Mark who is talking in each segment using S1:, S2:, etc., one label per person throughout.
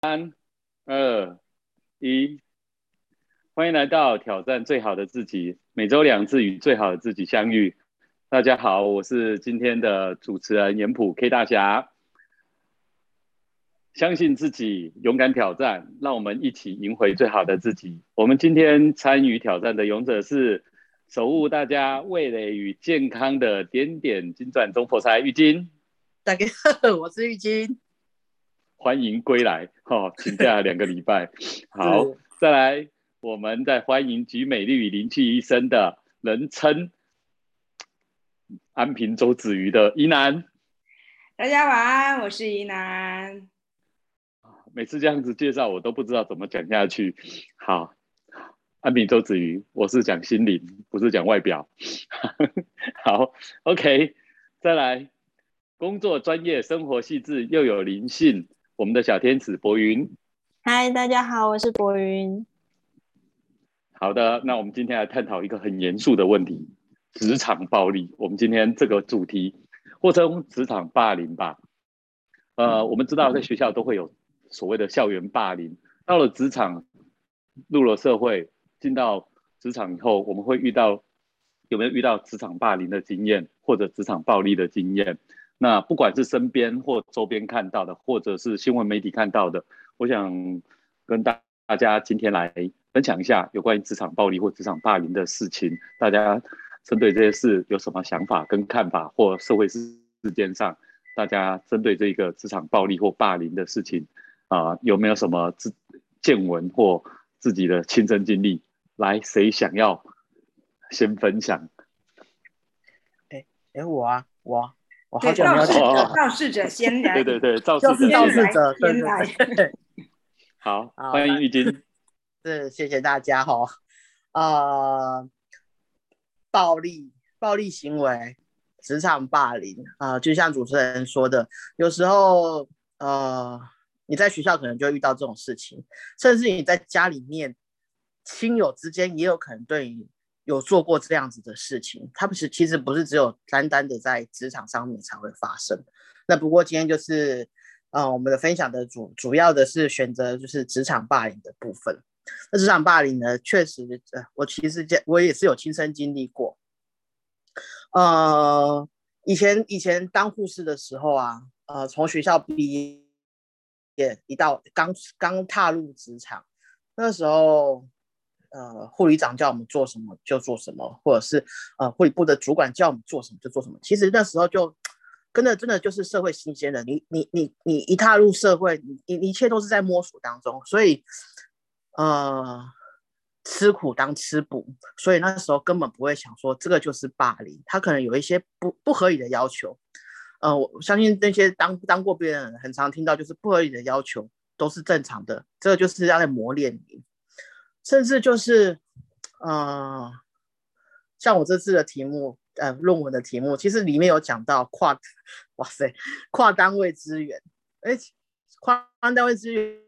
S1: 三、二、一，欢迎来到挑战最好的自己，每周两次与最好的自己相遇。大家好，我是今天的主持人严普 K 大侠。相信自己，勇敢挑战，让我们一起赢回最好的自己。我们今天参与挑战的勇者是守护大家味蕾与健康的点点金钻中破财玉金。
S2: 大家好，我是玉金。
S1: 欢迎归来，哈，请假两个礼拜。好，再来，我们再欢迎集美丽与灵气一身的人称安平周子瑜的宜南。
S3: 大家晚安，我是宜南。
S1: 每次这样子介绍，我都不知道怎么讲下去。好，安平周子瑜，我是讲心灵，不是讲外表。好，OK，再来，工作专业，生活细致，又有灵性。我们的小天使博云，
S4: 嗨，大家好，我是博云。
S1: 好的，那我们今天来探讨一个很严肃的问题——职场暴力。我们今天这个主题，或称职场霸凌吧。呃，我们知道在学校都会有所谓的校园霸凌，到了职场，入了社会，进到职场以后，我们会遇到有没有遇到职场霸凌的经验，或者职场暴力的经验？那不管是身边或周边看到的，或者是新闻媒体看到的，我想跟大大家今天来分享一下有关于职场暴力或职场霸凌的事情。大家针对这些事有什么想法跟看法，或社会事事件上，大家针对这个职场暴力或霸凌的事情啊，有没有什么自见闻或自己的亲身经历？来，谁想要先分享？
S2: 哎哎，我啊，我。
S3: 我好久没有讲肇事者先来，
S1: 对对对，肇
S2: 事
S1: 肇
S2: 事者
S3: 先来。
S1: 好，欢迎玉金。
S2: 是，谢谢大家哈。呃，暴力、暴力行为、职场霸凌啊，就像主持人说的，有时候呃，你在学校可能就会遇到这种事情，甚至你在家里面，亲友之间也有可能对你。有做过这样子的事情，他不是其实不是只有单单的在职场上面才会发生。那不过今天就是，呃，我们的分享的主主要的是选择就是职场霸凌的部分。那职场霸凌呢，确实，呃，我其实我也是有亲身经历过。呃，以前以前当护士的时候啊，呃，从学校毕业一到刚刚踏入职场，那时候。呃，护理长叫我们做什么就做什么，或者是呃护理部的主管叫我们做什么就做什么。其实那时候就跟着真的就是社会新鲜人，你你你你一踏入社会，你你一切都是在摸索当中，所以呃吃苦当吃补，所以那时候根本不会想说这个就是霸凌，他可能有一些不不合理的要求。呃，我相信那些当当过兵的人很常听到就是不合理的要求都是正常的，这个就是要在磨练你。甚至就是，呃，像我这次的题目，呃，论文的题目，其实里面有讲到跨，哇塞，跨单位资源，哎，跨单位资源，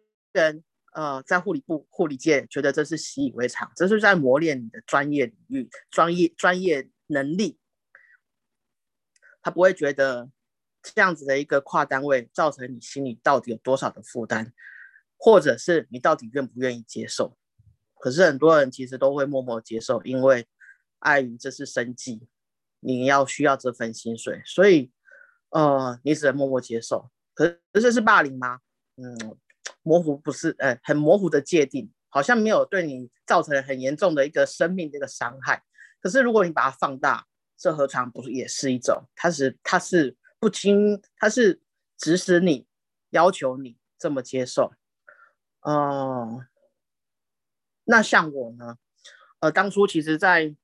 S2: 呃，在护理部护理界觉得这是习以为常，这是在磨练你的专业领域、专业专业能力，他不会觉得这样子的一个跨单位造成你心里到底有多少的负担，或者是你到底愿不愿意接受。可是很多人其实都会默默接受，因为碍于这是生计，你要需要这份薪水，所以呃，你只能默默接受。可是这是霸凌吗？嗯，模糊不是，呃，很模糊的界定，好像没有对你造成很严重的一个生命的一个伤害。可是如果你把它放大，这何尝不是也是一种？它是它是不经，它是指使你要求你这么接受，嗯。那像我呢，呃，当初其实，在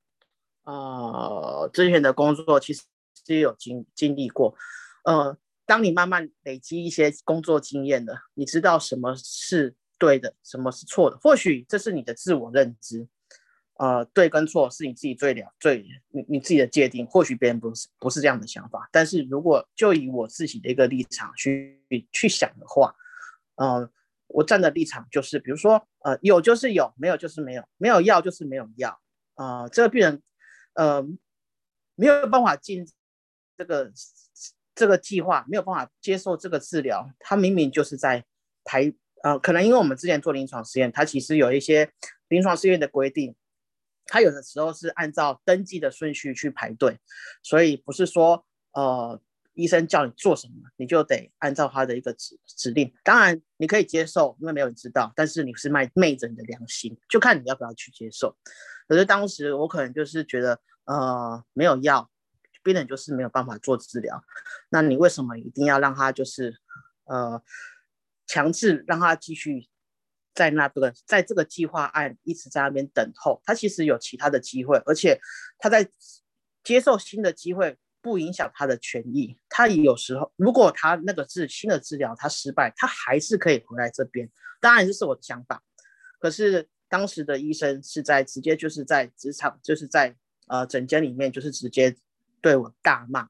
S2: 呃之前的工作，其实是有经经历过。呃，当你慢慢累积一些工作经验的，你知道什么是对的，什么是错的。或许这是你的自我认知，呃，对跟错是你自己最了最你你自己的界定。或许别人不是不是这样的想法，但是如果就以我自己的一个立场去去想的话，嗯。我站的立场就是，比如说，呃，有就是有，没有就是没有，没有药就是没有药，啊，这个病人，呃，没有办法进这个这个计划，没有办法接受这个治疗，他明明就是在排呃，可能因为我们之前做临床实验，它其实有一些临床试验的规定，它有的时候是按照登记的顺序去排队，所以不是说呃医生叫你做什么，你就得按照他的一个指指令。当然你可以接受，因为没有人知道，但是你是卖昧着你的良心，就看你要不要去接受。可是当时我可能就是觉得，呃，没有药，病人就是没有办法做治疗，那你为什么一定要让他就是呃？强制让他继续在那个在这个计划案一直在那边等候，他其实有其他的机会，而且他在接受新的机会不影响他的权益。他有时候如果他那个治新的治疗他失败，他还是可以回来这边。当然这是我的想法，可是当时的医生是在直接就是在职场就是在呃诊间里面就是直接对我大骂，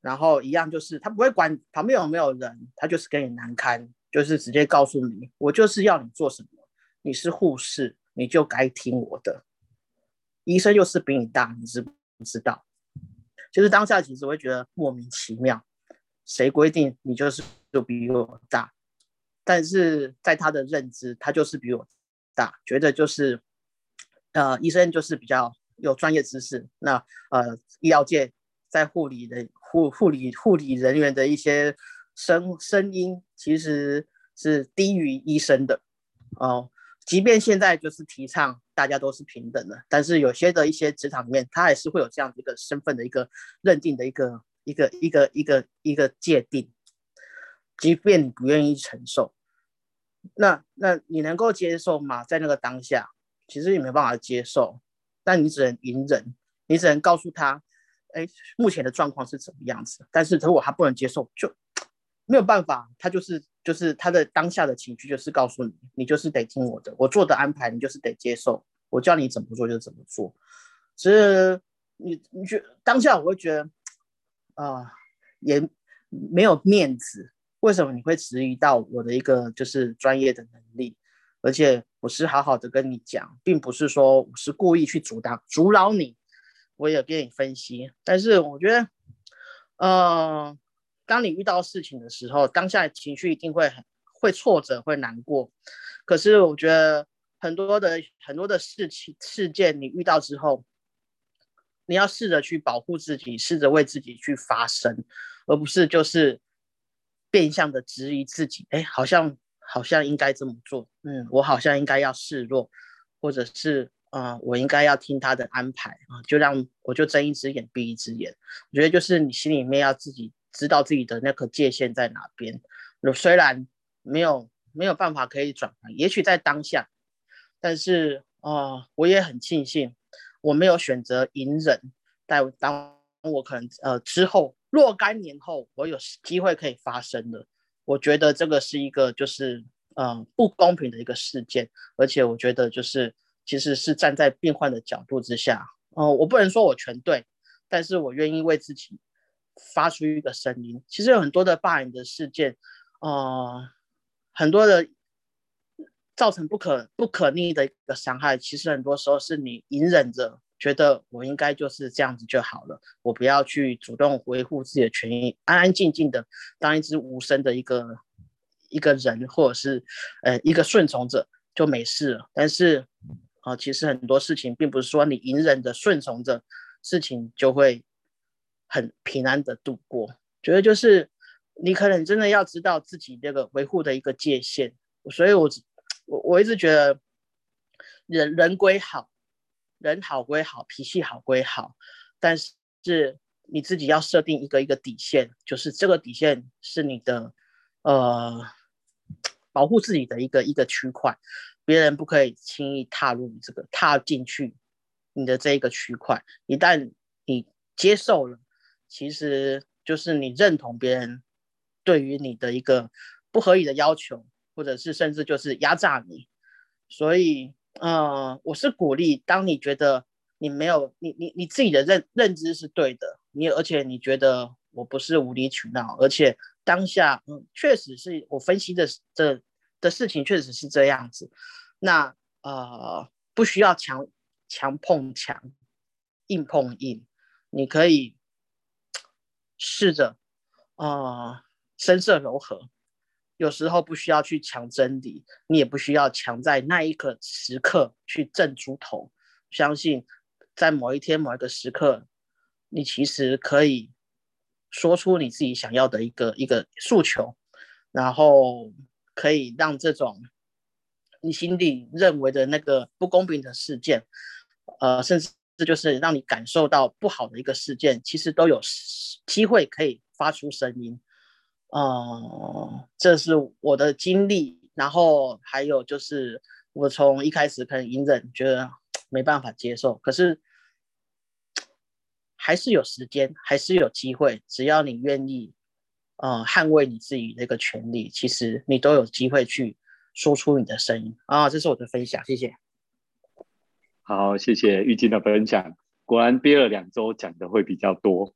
S2: 然后一样就是他不会管旁边有没有人，他就是跟你难堪。就是直接告诉你，我就是要你做什么。你是护士，你就该听我的。医生又是比你大，你知不知道？就是当下其实我会觉得莫名其妙，谁规定你就是就比我大？但是在他的认知，他就是比我大，觉得就是呃，医生就是比较有专业知识。那呃，医疗界在护理的护护理护理人员的一些。声声音其实是低于医生的哦，即便现在就是提倡大家都是平等的，但是有些的一些职场里面，他还是会有这样的一个身份的一个认定的一个一个一个一个一个界定，即便你不愿意承受，那那你能够接受吗？在那个当下，其实你没办法接受，但你只能隐忍，你只能告诉他，哎，目前的状况是怎么样子，但是如果他不能接受，就。没有办法，他就是就是他的当下的情绪，就是告诉你，你就是得听我的，我做的安排，你就是得接受，我叫你怎么做就怎么做。其实你你觉当下我会觉得啊，也没有面子。为什么你会质疑到我的一个就是专业的能力？而且我是好好的跟你讲，并不是说我是故意去阻挡阻挠你，我也跟你分析。但是我觉得，嗯。当你遇到事情的时候，当下情绪一定会很会挫折，会难过。可是我觉得很多的很多的事情事件，你遇到之后，你要试着去保护自己，试着为自己去发声，而不是就是变相的质疑自己。哎，好像好像应该这么做，嗯，我好像应该要示弱，或者是啊，我应该要听他的安排啊，就让我就睁一只眼闭一只眼。我觉得就是你心里面要自己。知道自己的那个界限在哪边，虽然没有没有办法可以转换，也许在当下，但是啊，我也很庆幸我没有选择隐忍，在当我可能呃之后若干年后，我有机会可以发生的，我觉得这个是一个就是呃不公平的一个事件，而且我觉得就是其实是站在病患的角度之下，哦，我不能说我全对，但是我愿意为自己。发出一个声音，其实有很多的霸凌的事件，呃，很多的造成不可不可逆的一个伤害。其实很多时候是你隐忍着，觉得我应该就是这样子就好了，我不要去主动维护自己的权益，安安静静的当一只无声的一个一个人，或者是呃一个顺从者就没事了。但是啊，其实很多事情并不是说你隐忍着顺从着，事情就会。很平安的度过，觉得就是你可能真的要知道自己这个维护的一个界限，所以我我我一直觉得人人归好，人好归好，脾气好归好，但是你自己要设定一个一个底线，就是这个底线是你的呃保护自己的一个一个区块，别人不可以轻易踏入你这个踏进去你的这一个区块，一旦你接受了。其实就是你认同别人对于你的一个不合理的要求，或者是甚至就是压榨你。所以，呃，我是鼓励，当你觉得你没有你你你自己的认认知是对的，你而且你觉得我不是无理取闹，而且当下嗯确实是我分析的这的事情确实是这样子，那呃不需要强强碰强，硬碰硬，你可以。试着，啊，声色柔和，有时候不需要去抢真理，你也不需要抢在那一个时刻去挣猪头。相信在某一天某一个时刻，你其实可以说出你自己想要的一个一个诉求，然后可以让这种你心里认为的那个不公平的事件，呃，甚至这就是让你感受到不好的一个事件，其实都有机会可以发出声音。哦，这是我的经历，然后还有就是我从一开始可能隐忍，觉得 没办法接受，可是还是有时间，还是有机会，只要你愿意，呃，捍卫你自己的一个权利，其实你都有机会去说出你的声音啊。这是我的分享，谢谢。
S1: 好，谢谢玉晶的分享，果然憋了两周讲的会比较多，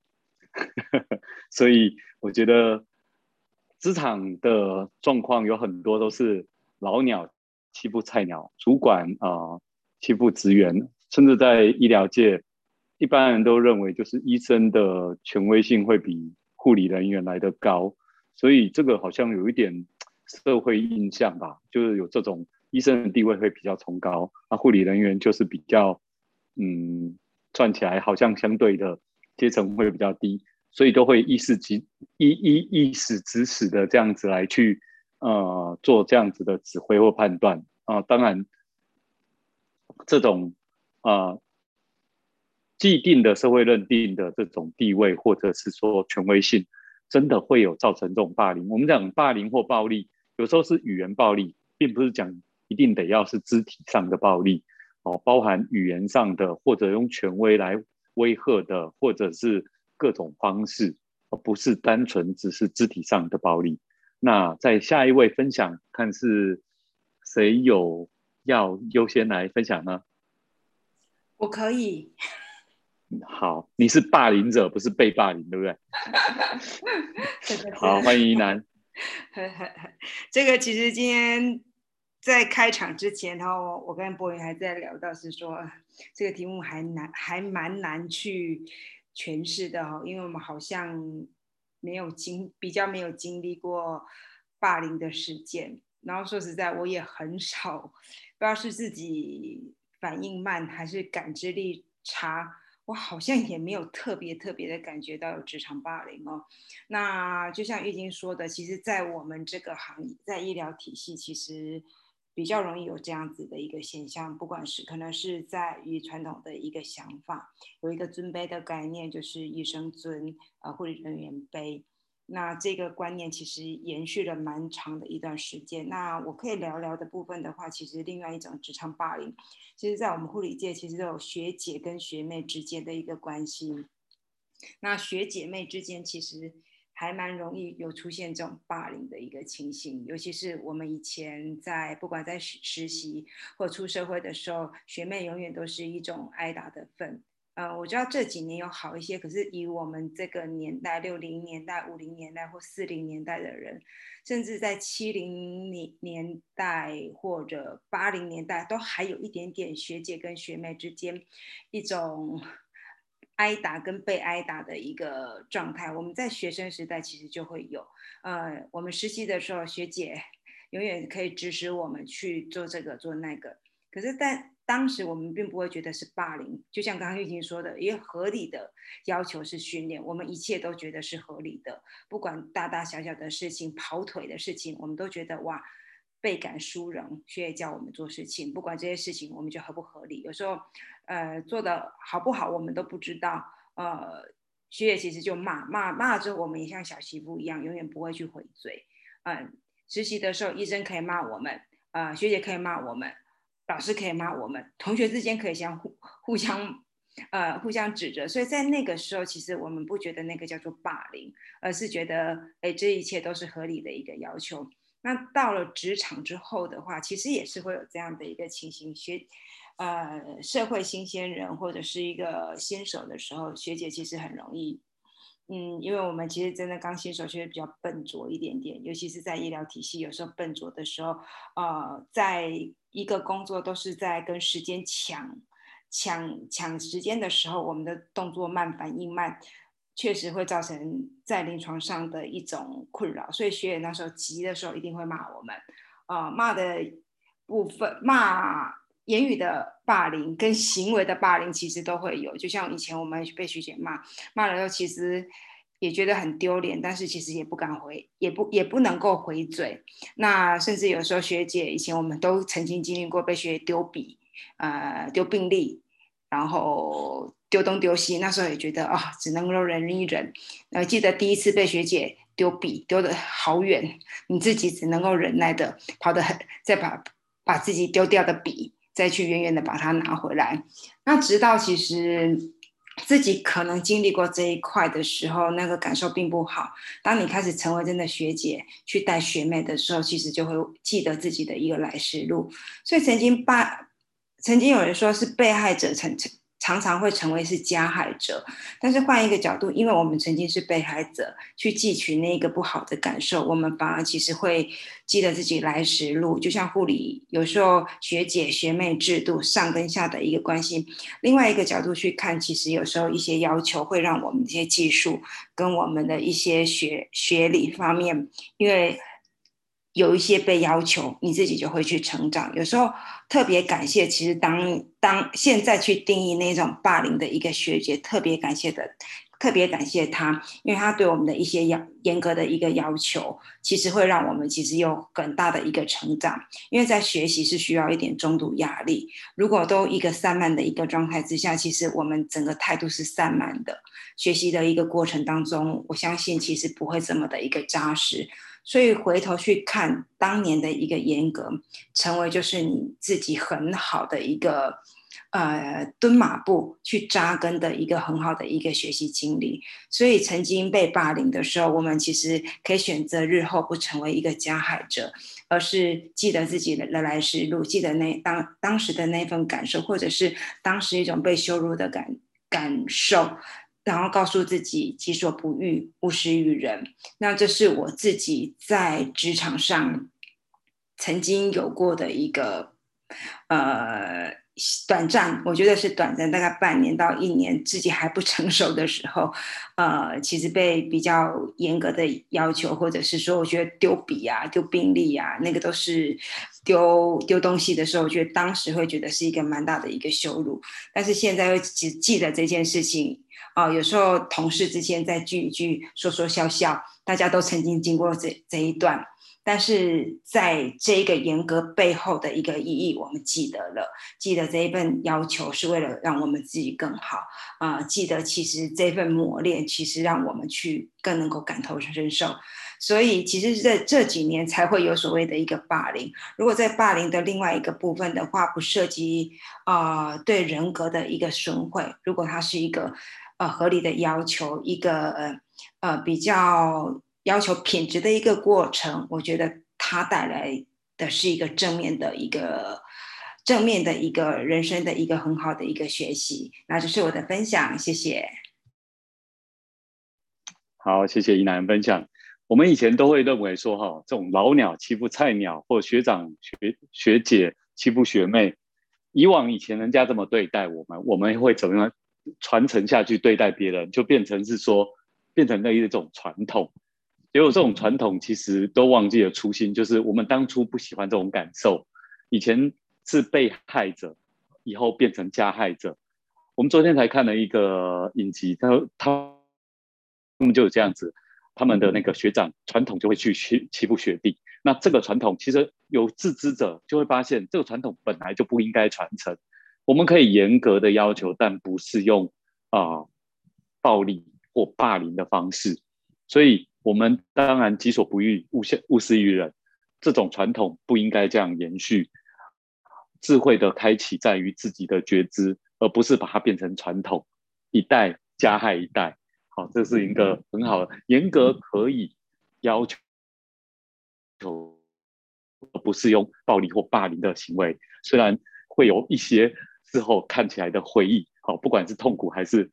S1: 所以我觉得。职场的状况有很多都是老鸟欺负菜鸟，主管啊欺负职员，甚至在医疗界，一般人都认为就是医生的权威性会比护理人员来的高，所以这个好像有一点社会印象吧，就是有这种医生的地位会比较崇高，那护理人员就是比较嗯赚起来好像相对的阶层会比较低。所以都会意识指意意意识指使的这样子来去呃做这样子的指挥或判断啊，当然这种啊既定的社会认定的这种地位或者是说权威性，真的会有造成这种霸凌。我们讲霸凌或暴力，有时候是语言暴力，并不是讲一定得要是肢体上的暴力哦，包含语言上的或者用权威来威吓的，或者是。各种方式，而不是单纯只是肢体上的暴力。那在下一位分享，看是谁有要优先来分享呢？
S3: 我可以。
S1: 好，你是霸凌者，不是被霸凌，对不对？好，欢迎一楠。
S3: 这个其实今天在开场之前，然后我跟博云还在聊到，是说这个题目还难，还蛮难去。诠释的哈，因为我们好像没有经比较没有经历过霸凌的事件，然后说实在，我也很少，不知道是自己反应慢还是感知力差，我好像也没有特别特别的感觉到有职场霸凌哦。那就像玉晶说的，其实，在我们这个行业，在医疗体系，其实。比较容易有这样子的一个现象，不管是可能是在于传统的一个想法，有一个尊卑的概念，就是医生尊，呃，护理人员卑。那这个观念其实延续了蛮长的一段时间。那我可以聊聊的部分的话，其实另外一种职场霸凌，其实在我们护理界其实都有学姐跟学妹之间的一个关系。那学姐妹之间其实。还蛮容易有出现这种霸凌的一个情形，尤其是我们以前在不管在实实习或出社会的时候，学妹永远都是一种挨打的份。呃，我知道这几年有好一些，可是以我们这个年代，六零年代、五零年代或四零年代的人，甚至在七零年年代或者八零年代，都还有一点点学姐跟学妹之间一种。挨打跟被挨打的一个状态，我们在学生时代其实就会有。呃，我们实习的时候，学姐永远可以指使我们去做这个做那个。可是，在当时我们并不会觉得是霸凌，就像刚刚玉婷说的，一个合理的要求是训练，我们一切都觉得是合理的，不管大大小小的事情，跑腿的事情，我们都觉得哇。倍感殊荣，学姐教我们做事情，不管这些事情我们觉得合不合理，有时候，呃，做的好不好我们都不知道。呃，学姐其实就骂骂骂了之后，我们也像小媳妇一样，永远不会去回嘴。嗯，实习的时候，医生可以骂我们，呃，学姐可以骂我们，老师可以骂我们，同学之间可以相互互相呃互相指责。所以在那个时候，其实我们不觉得那个叫做霸凌，而是觉得，哎，这一切都是合理的一个要求。那到了职场之后的话，其实也是会有这样的一个情形。学，呃，社会新鲜人或者是一个新手的时候，学姐其实很容易，嗯，因为我们其实真的刚新手，其实比较笨拙一点点，尤其是在医疗体系，有时候笨拙的时候，呃，在一个工作都是在跟时间抢抢抢时间的时候，我们的动作慢，反应慢。确实会造成在临床上的一种困扰，所以学员那时候急的时候一定会骂我们，啊，骂的部分骂言语的霸凌跟行为的霸凌其实都会有，就像以前我们被学姐骂，骂了之后其实也觉得很丢脸，但是其实也不敢回，也不也不能够回嘴，那甚至有时候学姐以前我们都曾经经历过被学姐丢笔，呃，丢病历，然后。丢东丢西，那时候也觉得啊，只能够忍一忍。呃，记得第一次被学姐丢笔丢的好远，你自己只能够忍耐的跑得很，再把把自己丢掉的笔再去远远的把它拿回来。那直到其实自己可能经历过这一块的时候，那个感受并不好。当你开始成为真的学姐去带学妹的时候，其实就会记得自己的一个来时路。所以曾经把曾经有人说是被害者成成。常常会成为是加害者，但是换一个角度，因为我们曾经是被害者，去汲取那个不好的感受，我们反而其实会记得自己来时路。就像护理，有时候学姐学妹制度上跟下的一个关系。另外一个角度去看，其实有时候一些要求会让我们这些技术跟我们的一些学学理方面，因为。有一些被要求，你自己就会去成长。有时候特别感谢，其实当当现在去定义那种霸凌的一个学姐，特别感谢的，特别感谢她，因为她对我们的一些要严格的一个要求，其实会让我们其实有很大的一个成长。因为在学习是需要一点中度压力，如果都一个散漫的一个状态之下，其实我们整个态度是散漫的，学习的一个过程当中，我相信其实不会这么的一个扎实。所以回头去看当年的一个严格，成为就是你自己很好的一个呃蹲马步去扎根的一个很好的一个学习经历。所以曾经被霸凌的时候，我们其实可以选择日后不成为一个加害者，而是记得自己的来时路，记得那当当时的那份感受，或者是当时一种被羞辱的感感受。然后告诉自己己所不欲，勿施于人。那这是我自己在职场上曾经有过的一个呃短暂，我觉得是短暂，大概半年到一年，自己还不成熟的时候，呃，其实被比较严格的要求，或者是说，我觉得丢笔啊、丢病历啊，那个都是丢丢东西的时候，我觉得当时会觉得是一个蛮大的一个羞辱。但是现在又只记得这件事情。啊，有时候同事之间在聚一聚，说说笑笑，大家都曾经经过这这一段，但是在这个严格背后的一个意义，我们记得了，记得这一份要求是为了让我们自己更好啊，记得其实这份磨练，其实让我们去更能够感同身受，所以其实在这几年才会有所谓的一个霸凌。如果在霸凌的另外一个部分的话，不涉及啊对人格的一个损毁，如果它是一个。呃，合理的要求一个呃呃比较要求品质的一个过程，我觉得它带来的是一个正面的一个正面的一个人生的一个很好的一个学习。那这是我的分享，谢谢。
S1: 好，谢谢怡南分享。我们以前都会认为说，哈，这种老鸟欺负菜鸟，或学长学学姐欺负学妹，以往以前人家这么对待我们，我们会怎么样？传承下去对待别人，就变成是说，变成了一种传统。结果这种传统其实都忘记了初心，就是我们当初不喜欢这种感受。以前是被害者，以后变成加害者。我们昨天才看了一个影集，他他他们就有这样子，他们的那个学长传统就会去欺欺负学弟。那这个传统其实有自知者就会发现，这个传统本来就不应该传承。我们可以严格的要求，但不是用啊暴力或霸凌的方式。所以，我们当然己所不欲，勿施勿施于人。这种传统不应该这样延续。智慧的开启在于自己的觉知，而不是把它变成传统，一代加害一代。好，这是一个很好的严格可以要求，而不是用暴力或霸凌的行为。虽然会有一些。之后看起来的回忆，好，不管是痛苦还是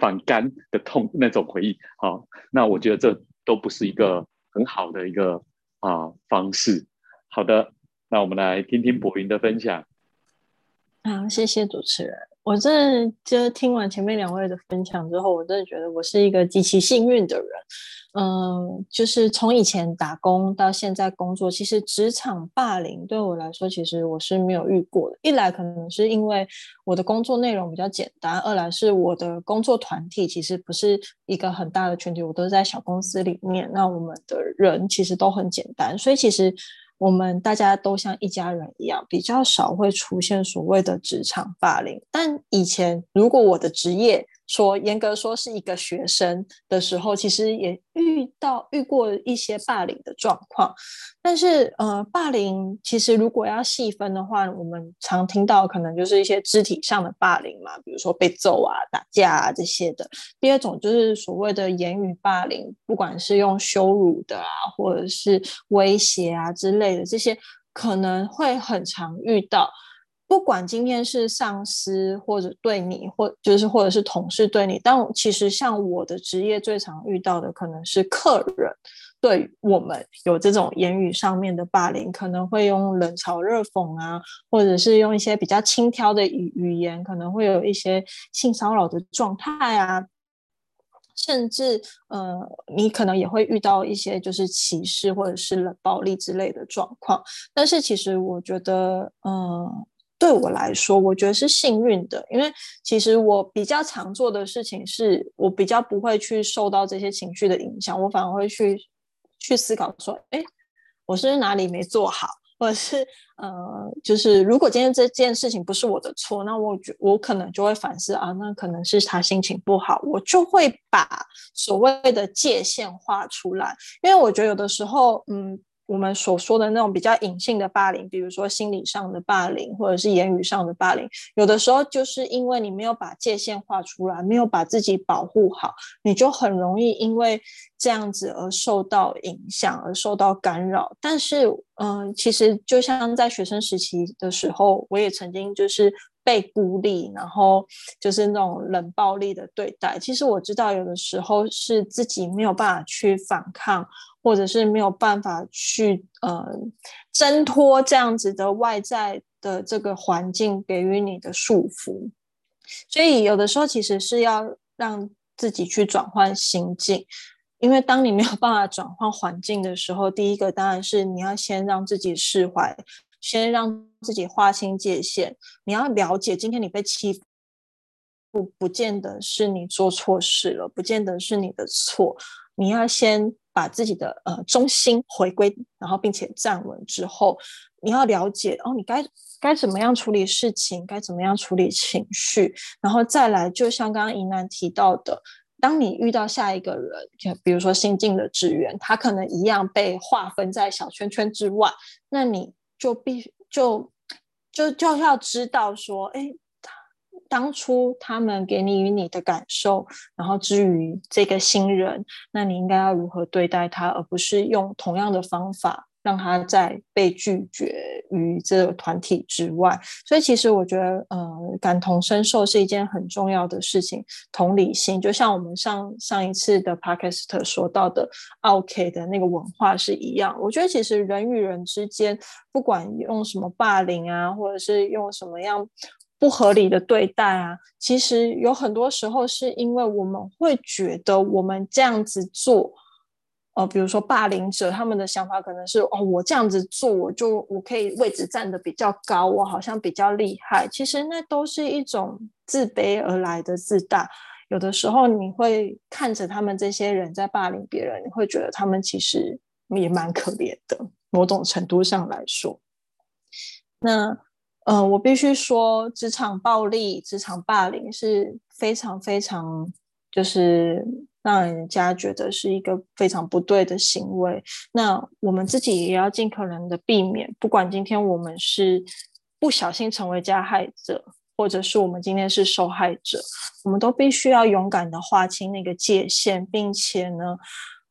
S1: 反感的痛那种回忆，好，那我觉得这都不是一个很好的一个啊方式。好的，那我们来听听博云的分享。
S4: 好，谢谢主持人。我真的就听完前面两位的分享之后，我真的觉得我是一个极其幸运的人。嗯，就是从以前打工到现在工作，其实职场霸凌对我来说，其实我是没有遇过的。一来可能是因为我的工作内容比较简单，二来是我的工作团体其实不是一个很大的群体，我都是在小公司里面，那我们的人其实都很简单，所以其实。我们大家都像一家人一样，比较少会出现所谓的职场霸凌。但以前，如果我的职业，说严格说是一个学生的时候，其实也遇到遇过一些霸凌的状况。但是，呃，霸凌其实如果要细分的话，我们常听到可能就是一些肢体上的霸凌嘛，比如说被揍啊、打架啊这些的。第二种就是所谓的言语霸凌，不管是用羞辱的啊，或者是威胁啊之类的，这些可能会很常遇到。不管今天是上司或者对你，或就是或者是同事对你，但其实像我的职业最常遇到的可能是客人对我们有这种言语上面的霸凌，可能会用冷嘲热讽啊，或者是用一些比较轻佻的语语言，可能会有一些性骚扰的状态啊，甚至呃，你可能也会遇到一些就是歧视或者是冷暴力之类的状况。但是其实我觉得，嗯。对我来说，我觉得是幸运的，因为其实我比较常做的事情是，我比较不会去受到这些情绪的影响，我反而会去去思考说，哎，我是哪里没做好，或者是呃，就是如果今天这件事情不是我的错，那我觉我可能就会反思啊，那可能是他心情不好，我就会把所谓的界限画出来，因为我觉得有的时候，嗯。我们所说的那种比较隐性的霸凌，比如说心理上的霸凌，或者是言语上的霸凌，有的时候就是因为你没有把界限画出来，没有把自己保护好，你就很容易因为这样子而受到影响，而受到干扰。但是，嗯，其实就像在学生时期的时候，我也曾经就是被孤立，然后就是那种冷暴力的对待。其实我知道，有的时候是自己没有办法去反抗。或者是没有办法去呃挣脱这样子的外在的这个环境给予你的束缚，所以有的时候其实是要让自己去转换心境，因为当你没有办法转换环境的时候，第一个当然是你要先让自己释怀，先让自己划清界限，你要了解今天你被欺负，不不见得是你做错事了，不见得是你的错，你要先。把自己的呃中心回归，然后并且站稳之后，你要了解哦，你该该怎么样处理事情，该怎么样处理情绪，然后再来，就像刚刚怡楠提到的，当你遇到下一个人，就比如说新进的职员，他可能一样被划分在小圈圈之外，那你就必就就就要知道说，哎。当初他们给你与你的感受，然后至于这个新人，那你应该要如何对待他，而不是用同样的方法让他在被拒绝于这个团体之外。所以，其实我觉得，呃，感同身受是一件很重要的事情。同理心，就像我们上上一次的 podcast 说到的，OK 的那个文化是一样。我觉得，其实人与人之间，不管用什么霸凌啊，或者是用什么样。不合理的对待啊，其实有很多时候是因为我们会觉得我们这样子做，呃，比如说霸凌者他们的想法可能是哦，我这样子做，我就我可以位置站得比较高，我好像比较厉害。其实那都是一种自卑而来的自大。有的时候你会看着他们这些人在霸凌别人，你会觉得他们其实也蛮可怜的，某种程度上来说，那。嗯，我必须说，职场暴力、职场霸凌是非常非常，就是让人家觉得是一个非常不对的行为。那我们自己也要尽可能的避免，不管今天我们是不小心成为加害者，或者是我们今天是受害者，我们都必须要勇敢的划清那个界限，并且呢，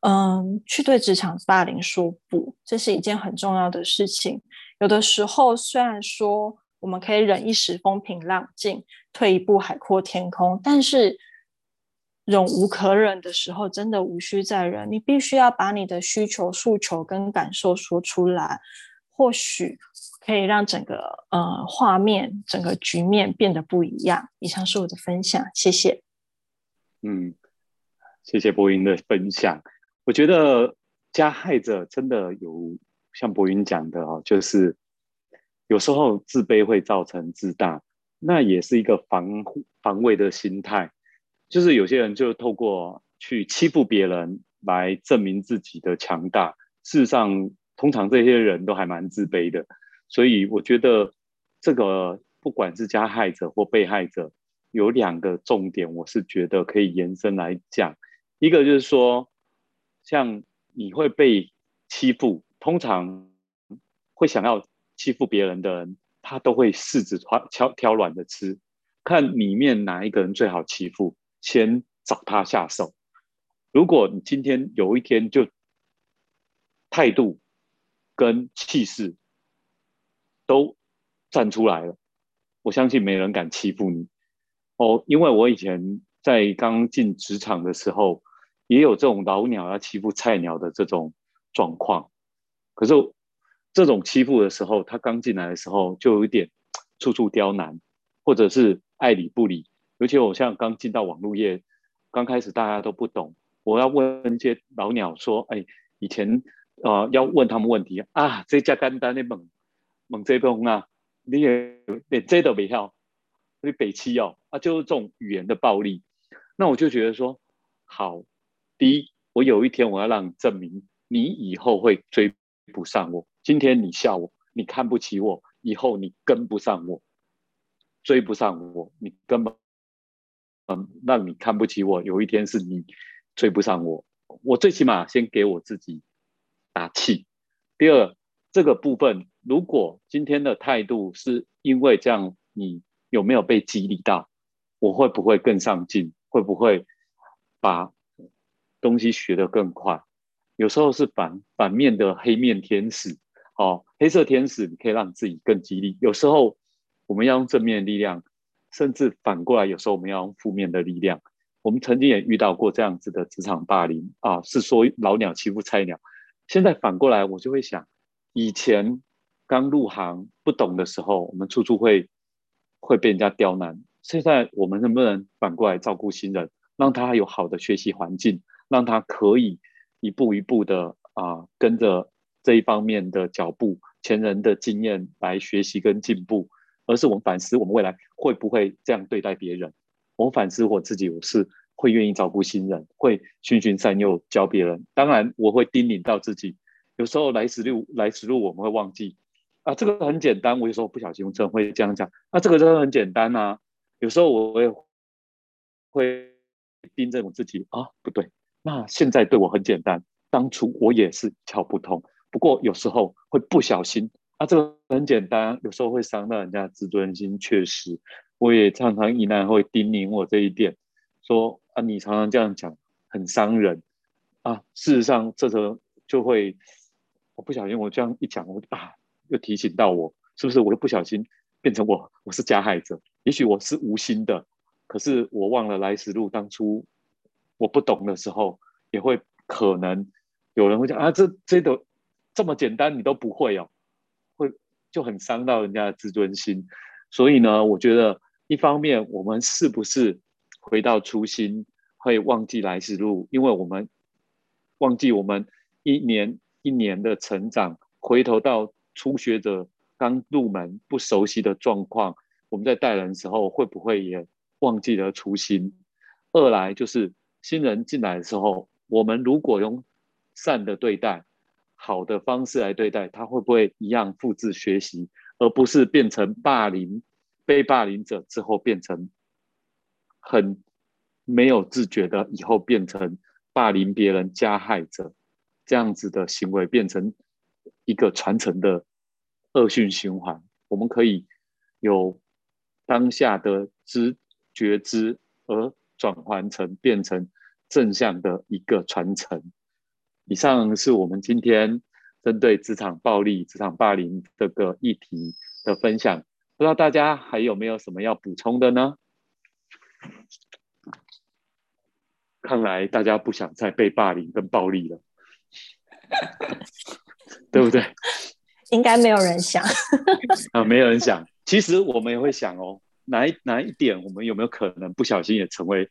S4: 嗯，去对职场霸凌说不，这是一件很重要的事情。有的时候，虽然说，我们可以忍一时风平浪静，退一步海阔天空。但是忍无可忍的时候，真的无需再忍。你必须要把你的需求、诉求跟感受说出来。或许可以让整个呃画面、整个局面变得不一样。以上是我的分享，谢谢。
S1: 嗯，谢谢博云的分享。我觉得加害者真的有像博云讲的哦，就是有时候自卑会造成自大，那也是一个防防卫的心态。就是有些人就透过去欺负别人来证明自己的强大。事实上，通常这些人都还蛮自卑的。所以我觉得这个不管是加害者或被害者。有两个重点，我是觉得可以延伸来讲。一个就是说，像你会被欺负，通常会想要欺负别人的人，他都会柿子挑挑挑软的吃，看里面哪一个人最好欺负，先找他下手。如果你今天有一天就态度跟气势都站出来了，我相信没人敢欺负你。哦，因为我以前在刚进职场的时候，也有这种老鸟要欺负菜鸟的这种状况。可是这种欺负的时候，他刚进来的时候就有一点 处处刁难，或者是爱理不理。尤其我像刚进到网络业，刚开始大家都不懂，我要问一些老鸟说：“哎，以前呃要问他们问题啊，这家干单的猛猛这帮啊，你也连这都没晓。”你北七哦，啊，就是这种语言的暴力。那我就觉得说，好，第一，我有一天我要让你证明，你以后会追不上我。今天你笑我，你看不起我，以后你跟不上我，追不上我，你根本，嗯，让你看不起我。有一天是你追不上我，我最起码先给我自己打气。第二，这个部分，如果今天的态度是因为这样，你。有没有被激励到？我会不会更上进？会不会把东西学得更快？有时候是反反面的黑面天使，哦，黑色天使，你可以让自己更激励。有时候我们要用正面的力量，甚至反过来，有时候我们要用负面的力量。我们曾经也遇到过这样子的职场霸凌啊，是说老鸟欺负菜鸟。现在反过来，我就会想，以前刚入行不懂的时候，我们处处会。会被人家刁难。现在我们能不能反过来照顾新人，让他有好的学习环境，让他可以一步一步的啊跟着这一方面的脚步、前人的经验来学习跟进步？而是我们反思，我们未来会不会这样对待别人？我反思我自己，我是会愿意照顾新人，会循循善诱教别人。当然，我会叮咛到自己，有时候来时路来时路，我们会忘记。啊，这个很简单。我有时候不小心真会这样讲。那这个真的很简单呐。有时候我也会盯着我自己啊，不对。那现在对我很简单，当初我也是一窍不通。不过有时候会不小心啊，这个很简单。有时候会伤到人家自尊心，确实，我也常常依然会叮咛我这一点，说啊，你常常这样讲很伤人啊。事实上，这时候就会，我不小心我这样一讲，我啊。又提醒到我，是不是我又不小心变成我？我是加害者？也许我是无心的，可是我忘了来时路。当初我不懂的时候，也会可能有人会讲啊，这这个这么简单你都不会哦，会就很伤到人家的自尊心。所以呢，我觉得一方面我们是不是回到初心，会忘记来时路？因为我们忘记我们一年一年的成长，回头到。初学者刚入门不熟悉的状况，我们在带人时候会不会也忘记了初心？二来就是新人进来的时候，我们如果用善的对待、好的方式来对待，他会不会一样复制学习，而不是变成霸凌被霸凌者之后变成很没有自觉的，以后变成霸凌别人加害者这样子的行为变成？一个传承的恶性循环，我们可以有当下的知觉知，而转换成变成正向的一个传承。以上是我们今天针对职场暴力、职场霸凌这个议题的分享。不知道大家还有没有什么要补充的呢？看来大家不想再被霸凌跟暴力了。对不对？
S4: 应该没有人想
S1: 啊，没有人想。其实我们也会想哦，哪一哪一点，我们有没有可能不小心也成为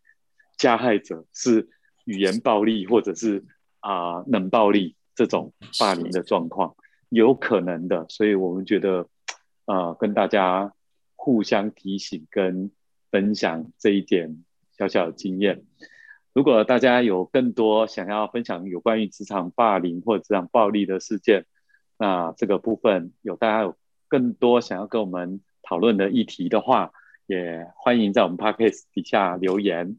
S1: 加害者？是语言暴力，或者是啊冷暴力这种霸凌的状况，有可能的。所以我们觉得，呃，跟大家互相提醒跟分享这一点小小的经验。如果大家有更多想要分享有关于职场霸凌或者职场暴力的事件，那这个部分有大家有更多想要跟我们讨论的议题的话，也欢迎在我们 podcast 底下留言。